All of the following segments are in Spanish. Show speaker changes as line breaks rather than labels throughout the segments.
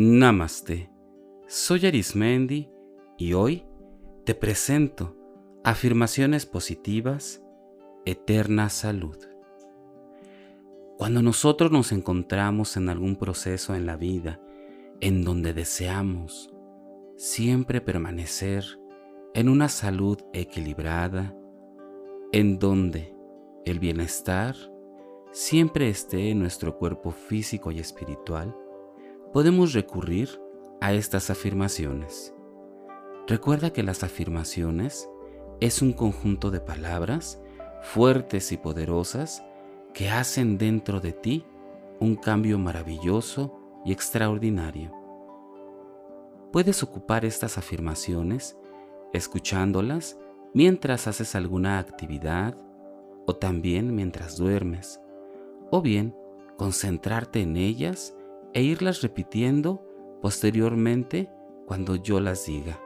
Namaste. Soy Arismendi y hoy te presento afirmaciones positivas, eterna salud. Cuando nosotros nos encontramos en algún proceso en la vida en donde deseamos siempre permanecer en una salud equilibrada, en donde el bienestar siempre esté en nuestro cuerpo físico y espiritual, podemos recurrir a estas afirmaciones. Recuerda que las afirmaciones es un conjunto de palabras fuertes y poderosas que hacen dentro de ti un cambio maravilloso y extraordinario. Puedes ocupar estas afirmaciones escuchándolas mientras haces alguna actividad o también mientras duermes, o bien concentrarte en ellas e irlas repitiendo posteriormente cuando yo las diga.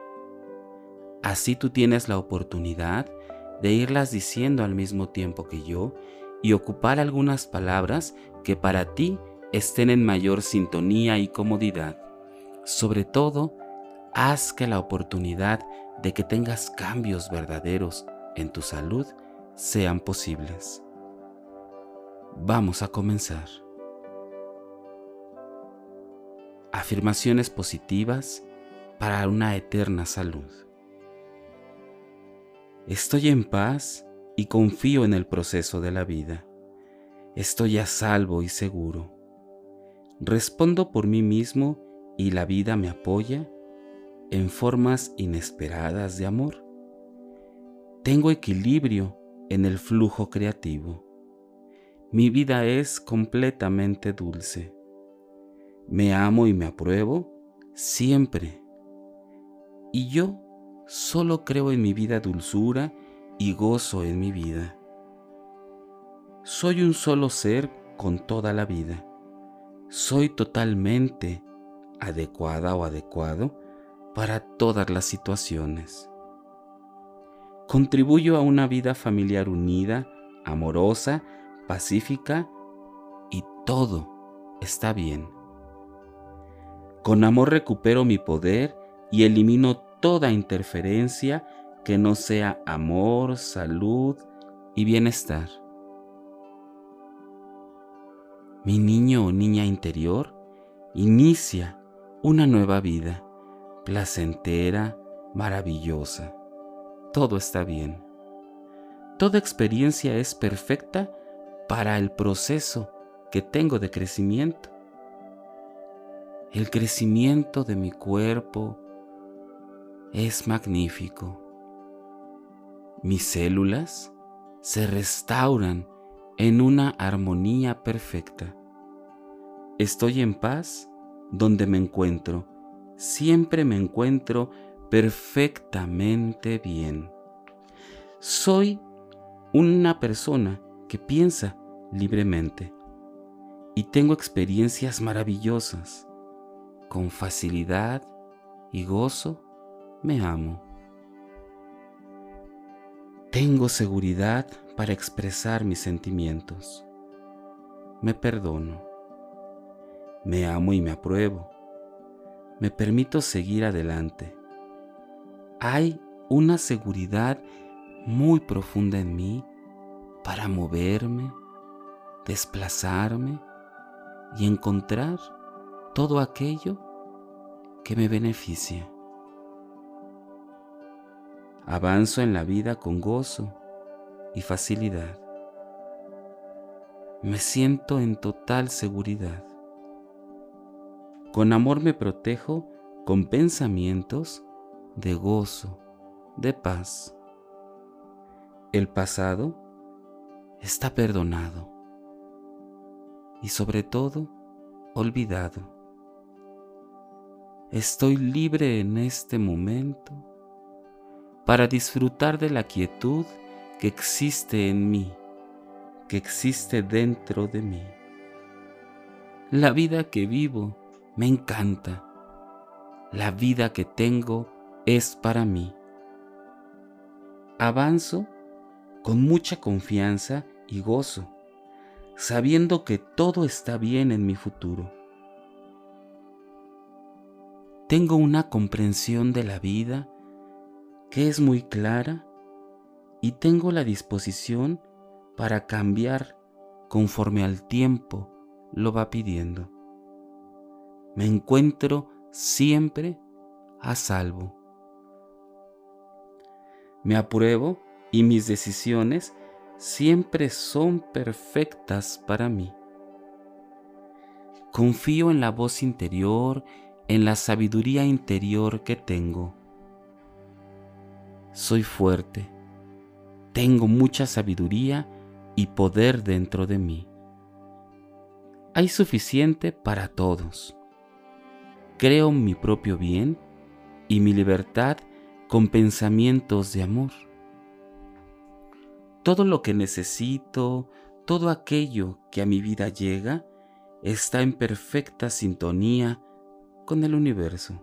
Así tú tienes la oportunidad de irlas diciendo al mismo tiempo que yo y ocupar algunas palabras que para ti estén en mayor sintonía y comodidad. Sobre todo, haz que la oportunidad de que tengas cambios verdaderos en tu salud sean posibles. Vamos a comenzar. Afirmaciones positivas para una eterna salud. Estoy en paz y confío en el proceso de la vida. Estoy a salvo y seguro. Respondo por mí mismo y la vida me apoya en formas inesperadas de amor. Tengo equilibrio en el flujo creativo. Mi vida es completamente dulce. Me amo y me apruebo siempre. Y yo solo creo en mi vida dulzura y gozo en mi vida. Soy un solo ser con toda la vida. Soy totalmente adecuada o adecuado para todas las situaciones. Contribuyo a una vida familiar unida, amorosa, pacífica y todo está bien. Con amor recupero mi poder y elimino toda interferencia que no sea amor, salud y bienestar. Mi niño o niña interior inicia una nueva vida, placentera, maravillosa. Todo está bien. Toda experiencia es perfecta para el proceso que tengo de crecimiento. El crecimiento de mi cuerpo es magnífico. Mis células se restauran en una armonía perfecta. Estoy en paz donde me encuentro. Siempre me encuentro perfectamente bien. Soy una persona que piensa libremente y tengo experiencias maravillosas con facilidad y gozo me amo. Tengo seguridad para expresar mis sentimientos. Me perdono. Me amo y me apruebo. Me permito seguir adelante. Hay una seguridad muy profunda en mí para moverme, desplazarme y encontrar todo aquello que me beneficia. Avanzo en la vida con gozo y facilidad. Me siento en total seguridad. Con amor me protejo con pensamientos de gozo, de paz. El pasado está perdonado y sobre todo olvidado. Estoy libre en este momento para disfrutar de la quietud que existe en mí, que existe dentro de mí. La vida que vivo me encanta. La vida que tengo es para mí. Avanzo con mucha confianza y gozo, sabiendo que todo está bien en mi futuro. Tengo una comprensión de la vida que es muy clara y tengo la disposición para cambiar conforme al tiempo lo va pidiendo. Me encuentro siempre a salvo. Me apruebo y mis decisiones siempre son perfectas para mí. Confío en la voz interior, en la sabiduría interior que tengo. Soy fuerte, tengo mucha sabiduría y poder dentro de mí. Hay suficiente para todos. Creo mi propio bien y mi libertad con pensamientos de amor. Todo lo que necesito, todo aquello que a mi vida llega, está en perfecta sintonía con el universo.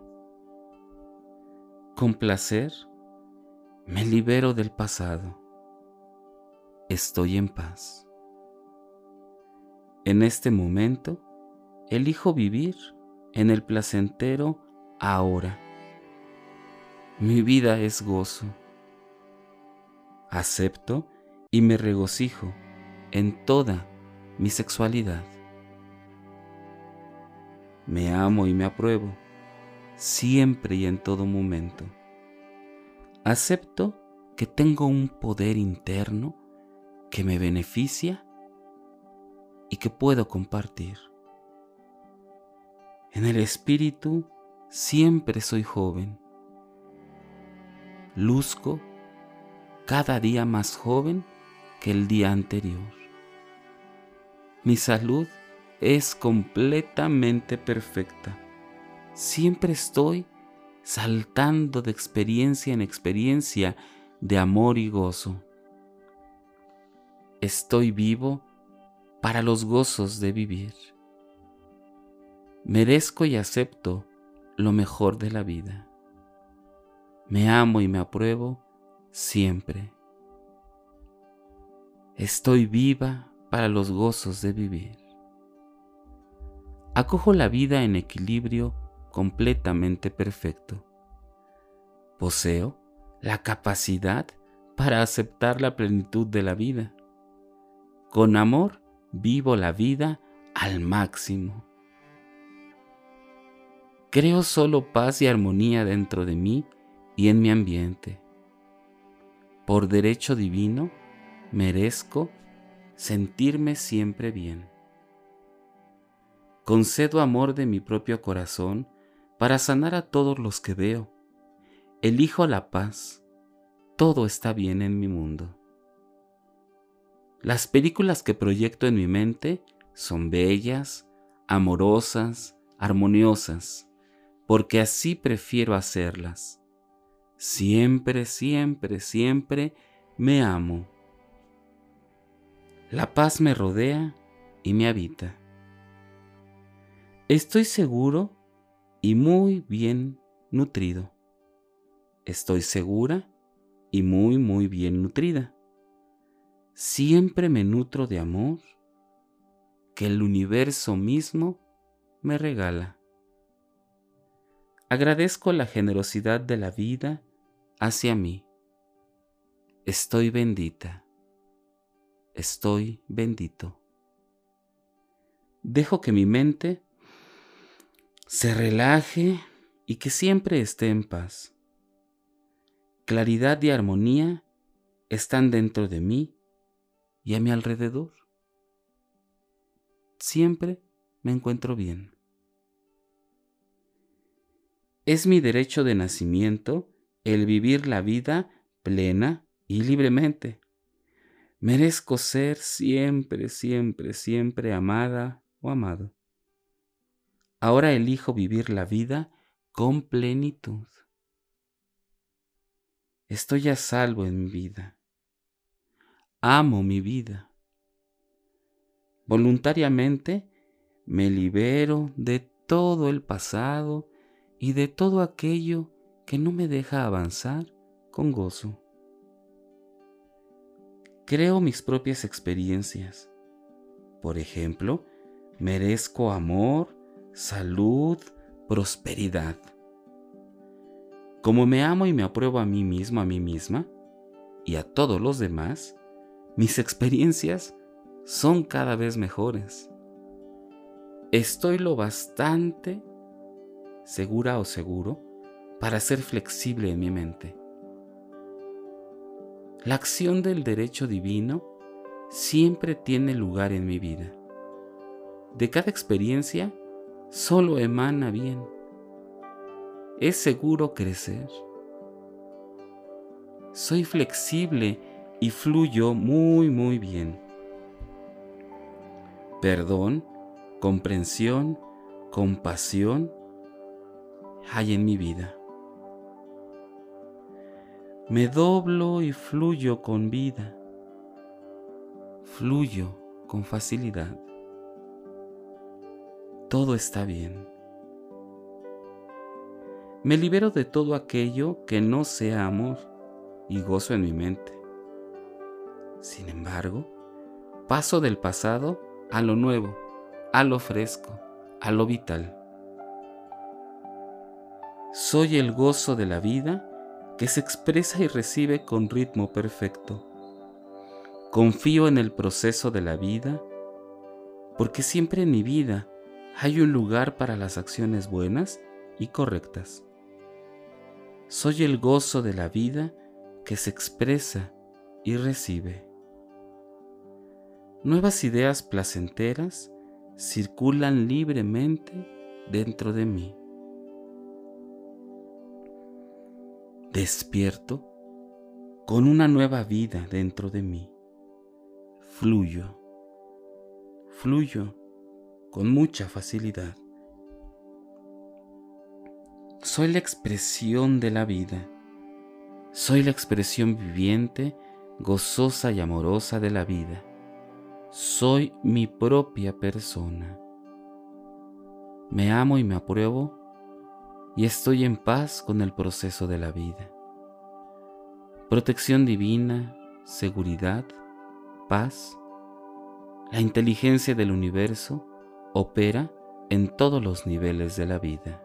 Con placer, me libero del pasado. Estoy en paz. En este momento, elijo vivir en el placentero ahora. Mi vida es gozo. Acepto y me regocijo en toda mi sexualidad. Me amo y me apruebo siempre y en todo momento. Acepto que tengo un poder interno que me beneficia y que puedo compartir. En el espíritu siempre soy joven. Luzco cada día más joven que el día anterior. Mi salud es completamente perfecta. Siempre estoy saltando de experiencia en experiencia de amor y gozo. Estoy vivo para los gozos de vivir. Merezco y acepto lo mejor de la vida. Me amo y me apruebo siempre. Estoy viva para los gozos de vivir. Acojo la vida en equilibrio completamente perfecto. Poseo la capacidad para aceptar la plenitud de la vida. Con amor vivo la vida al máximo. Creo solo paz y armonía dentro de mí y en mi ambiente. Por derecho divino, merezco sentirme siempre bien. Concedo amor de mi propio corazón para sanar a todos los que veo. Elijo la paz. Todo está bien en mi mundo. Las películas que proyecto en mi mente son bellas, amorosas, armoniosas, porque así prefiero hacerlas. Siempre, siempre, siempre me amo. La paz me rodea y me habita. Estoy seguro y muy bien nutrido. Estoy segura y muy, muy bien nutrida. Siempre me nutro de amor que el universo mismo me regala. Agradezco la generosidad de la vida hacia mí. Estoy bendita. Estoy bendito. Dejo que mi mente se relaje y que siempre esté en paz. Claridad y armonía están dentro de mí y a mi alrededor. Siempre me encuentro bien. Es mi derecho de nacimiento el vivir la vida plena y libremente. Merezco ser siempre, siempre, siempre amada o amado. Ahora elijo vivir la vida con plenitud. Estoy a salvo en mi vida. Amo mi vida. Voluntariamente me libero de todo el pasado y de todo aquello que no me deja avanzar con gozo. Creo mis propias experiencias. Por ejemplo, merezco amor, salud, prosperidad. Como me amo y me apruebo a mí mismo, a mí misma y a todos los demás, mis experiencias son cada vez mejores. Estoy lo bastante segura o seguro para ser flexible en mi mente. La acción del derecho divino siempre tiene lugar en mi vida. De cada experiencia solo emana bien. Es seguro crecer. Soy flexible y fluyo muy, muy bien. Perdón, comprensión, compasión hay en mi vida. Me doblo y fluyo con vida. Fluyo con facilidad. Todo está bien. Me libero de todo aquello que no sea amor y gozo en mi mente. Sin embargo, paso del pasado a lo nuevo, a lo fresco, a lo vital. Soy el gozo de la vida que se expresa y recibe con ritmo perfecto. Confío en el proceso de la vida porque siempre en mi vida hay un lugar para las acciones buenas y correctas. Soy el gozo de la vida que se expresa y recibe. Nuevas ideas placenteras circulan libremente dentro de mí. despierto con una nueva vida dentro de mí. Fluyo, fluyo con mucha facilidad. Soy la expresión de la vida. Soy la expresión viviente, gozosa y amorosa de la vida. Soy mi propia persona. Me amo y me apruebo y estoy en paz con el proceso de la vida. Protección divina, seguridad, paz. La inteligencia del universo opera en todos los niveles de la vida.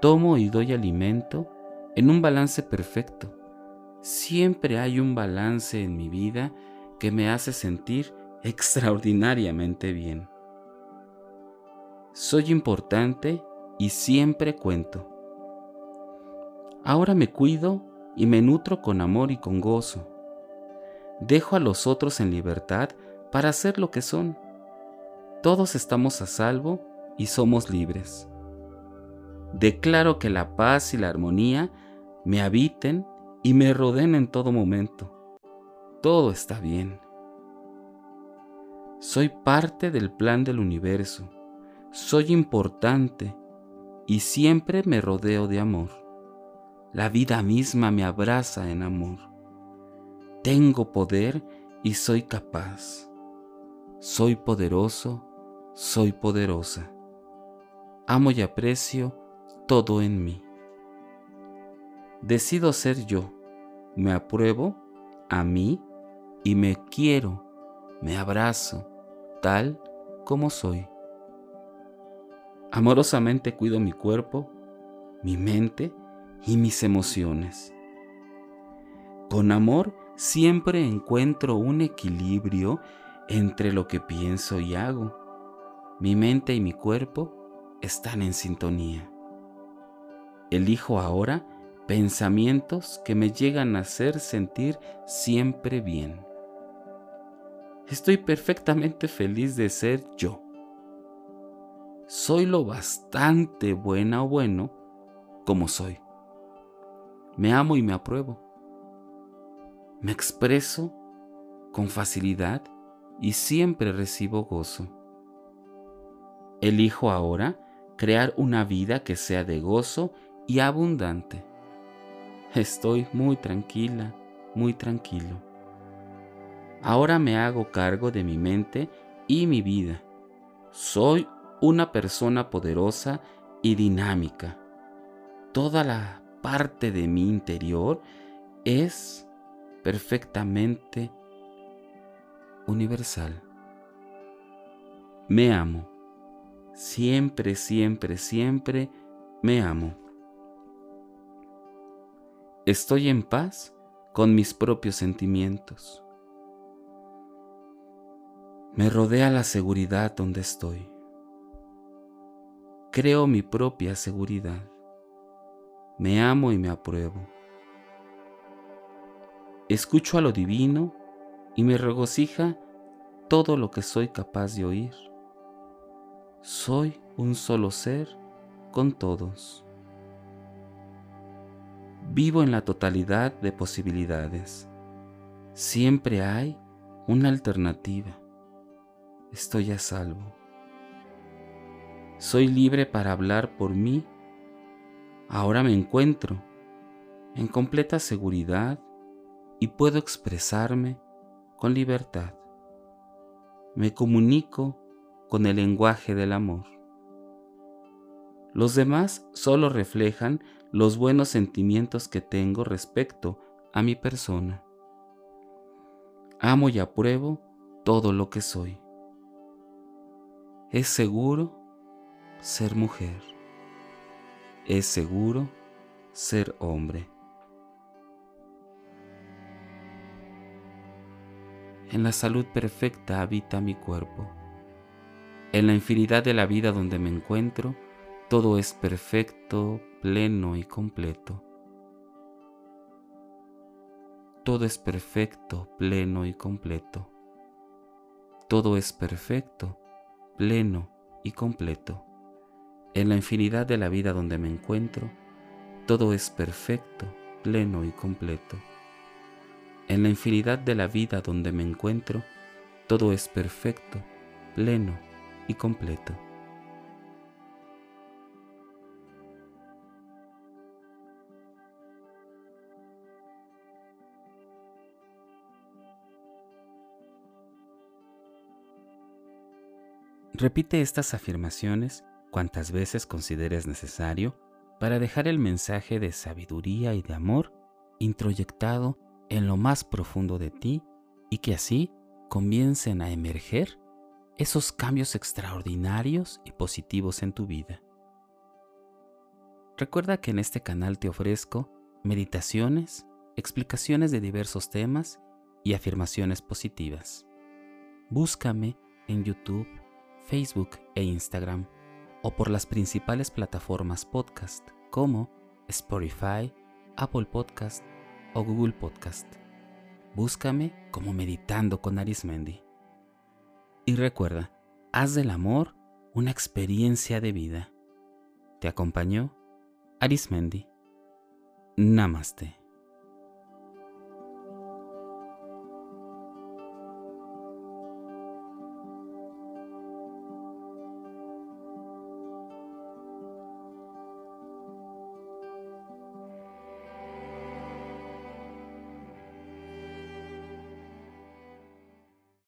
Tomo y doy alimento en un balance perfecto. Siempre hay un balance en mi vida que me hace sentir extraordinariamente bien. Soy importante y siempre cuento. Ahora me cuido y me nutro con amor y con gozo. Dejo a los otros en libertad para ser lo que son. Todos estamos a salvo y somos libres. Declaro que la paz y la armonía me habiten y me rodeen en todo momento. Todo está bien. Soy parte del plan del universo. Soy importante y siempre me rodeo de amor. La vida misma me abraza en amor. Tengo poder y soy capaz. Soy poderoso, soy poderosa. Amo y aprecio todo en mí. Decido ser yo, me apruebo a mí y me quiero, me abrazo tal como soy. Amorosamente cuido mi cuerpo, mi mente y mis emociones. Con amor siempre encuentro un equilibrio entre lo que pienso y hago. Mi mente y mi cuerpo están en sintonía. Elijo ahora pensamientos que me llegan a hacer sentir siempre bien. Estoy perfectamente feliz de ser yo soy lo bastante buena o bueno como soy. Me amo y me apruebo. Me expreso con facilidad y siempre recibo gozo. Elijo ahora crear una vida que sea de gozo y abundante. Estoy muy tranquila, muy tranquilo. Ahora me hago cargo de mi mente y mi vida. Soy una persona poderosa y dinámica. Toda la parte de mi interior es perfectamente universal. Me amo. Siempre, siempre, siempre me amo. Estoy en paz con mis propios sentimientos. Me rodea la seguridad donde estoy. Creo mi propia seguridad. Me amo y me apruebo. Escucho a lo divino y me regocija todo lo que soy capaz de oír. Soy un solo ser con todos. Vivo en la totalidad de posibilidades. Siempre hay una alternativa. Estoy a salvo. Soy libre para hablar por mí. Ahora me encuentro en completa seguridad y puedo expresarme con libertad. Me comunico con el lenguaje del amor. Los demás solo reflejan los buenos sentimientos que tengo respecto a mi persona. Amo y apruebo todo lo que soy. Es seguro ser mujer. Es seguro ser hombre. En la salud perfecta habita mi cuerpo. En la infinidad de la vida donde me encuentro, todo es perfecto, pleno y completo. Todo es perfecto, pleno y completo. Todo es perfecto, pleno y completo. En la infinidad de la vida donde me encuentro, todo es perfecto, pleno y completo. En la infinidad de la vida donde me encuentro, todo es perfecto, pleno y completo. Repite estas afirmaciones cuantas veces consideres necesario para dejar el mensaje de sabiduría y de amor introyectado en lo más profundo de ti y que así comiencen a emerger esos cambios extraordinarios y positivos en tu vida. Recuerda que en este canal te ofrezco meditaciones, explicaciones de diversos temas y afirmaciones positivas. Búscame en YouTube Facebook e Instagram o por las principales plataformas podcast como Spotify, Apple Podcast o Google Podcast. Búscame como Meditando con Arismendi. Y recuerda, haz del amor una experiencia de vida. Te acompañó Arismendi. Namaste.